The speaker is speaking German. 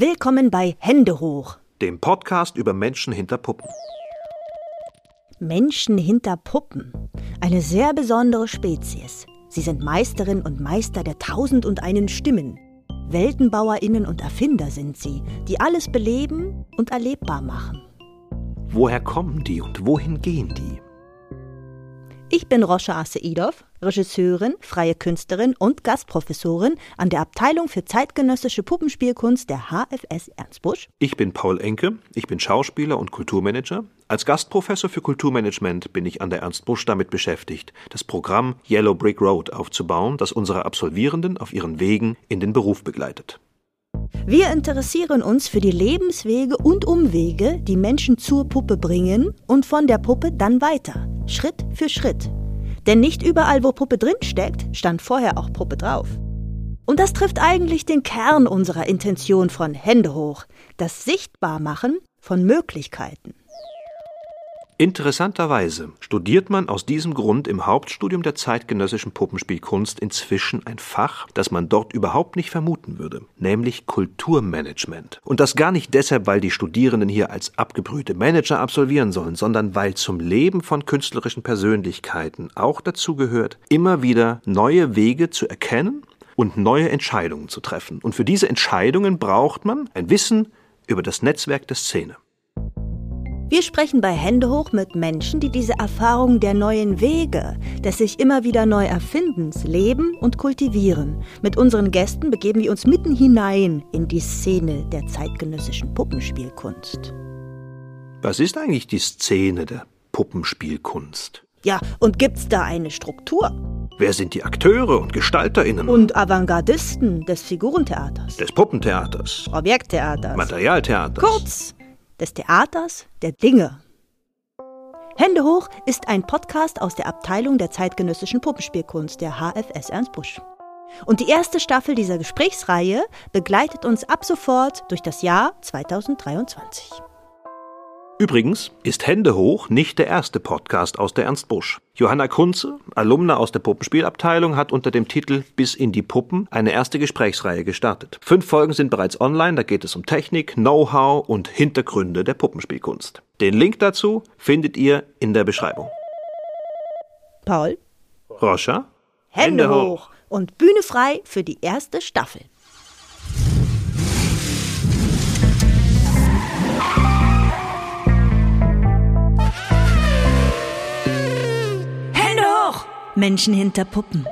Willkommen bei Hände hoch, dem Podcast über Menschen hinter Puppen. Menschen hinter Puppen. Eine sehr besondere Spezies. Sie sind Meisterinnen und Meister der tausend und einen Stimmen. Weltenbauerinnen und Erfinder sind sie, die alles beleben und erlebbar machen. Woher kommen die und wohin gehen die? Ich bin Roscha Aseidov, Regisseurin, freie Künstlerin und Gastprofessorin an der Abteilung für zeitgenössische Puppenspielkunst der HFS Ernstbusch. Ich bin Paul Enke, ich bin Schauspieler und Kulturmanager. Als Gastprofessor für Kulturmanagement bin ich an der Ernst Busch damit beschäftigt, das Programm Yellow Brick Road aufzubauen, das unsere Absolvierenden auf ihren Wegen in den Beruf begleitet. Wir interessieren uns für die Lebenswege und Umwege, die Menschen zur Puppe bringen und von der Puppe dann weiter, Schritt für Schritt. Denn nicht überall, wo Puppe drinsteckt, stand vorher auch Puppe drauf. Und das trifft eigentlich den Kern unserer Intention von Hände hoch, das Sichtbarmachen von Möglichkeiten. Interessanterweise studiert man aus diesem Grund im Hauptstudium der zeitgenössischen Puppenspielkunst inzwischen ein Fach, das man dort überhaupt nicht vermuten würde, nämlich Kulturmanagement. Und das gar nicht deshalb, weil die Studierenden hier als abgebrühte Manager absolvieren sollen, sondern weil zum Leben von künstlerischen Persönlichkeiten auch dazu gehört, immer wieder neue Wege zu erkennen und neue Entscheidungen zu treffen. Und für diese Entscheidungen braucht man ein Wissen über das Netzwerk der Szene. Wir sprechen bei Hände hoch mit Menschen, die diese Erfahrung der neuen Wege, des sich immer wieder neu Erfindens leben und kultivieren. Mit unseren Gästen begeben wir uns mitten hinein in die Szene der zeitgenössischen Puppenspielkunst. Was ist eigentlich die Szene der Puppenspielkunst? Ja, und gibt's da eine Struktur? Wer sind die Akteure und GestalterInnen? Und Avantgardisten des Figurentheaters? Des Puppentheaters? Objekttheaters? Materialtheaters? Kurz, des Theaters der Dinge. Hände hoch ist ein Podcast aus der Abteilung der zeitgenössischen Puppenspielkunst der HFS Ernst Busch. Und die erste Staffel dieser Gesprächsreihe begleitet uns ab sofort durch das Jahr 2023. Übrigens ist Hände hoch nicht der erste Podcast aus der Ernst Busch. Johanna Kunze, Alumna aus der Puppenspielabteilung, hat unter dem Titel Bis in die Puppen eine erste Gesprächsreihe gestartet. Fünf Folgen sind bereits online, da geht es um Technik, Know-how und Hintergründe der Puppenspielkunst. Den Link dazu findet ihr in der Beschreibung. Paul, Roscha, Hände, Hände hoch und Bühne frei für die erste Staffel. Menschen hinter Puppen.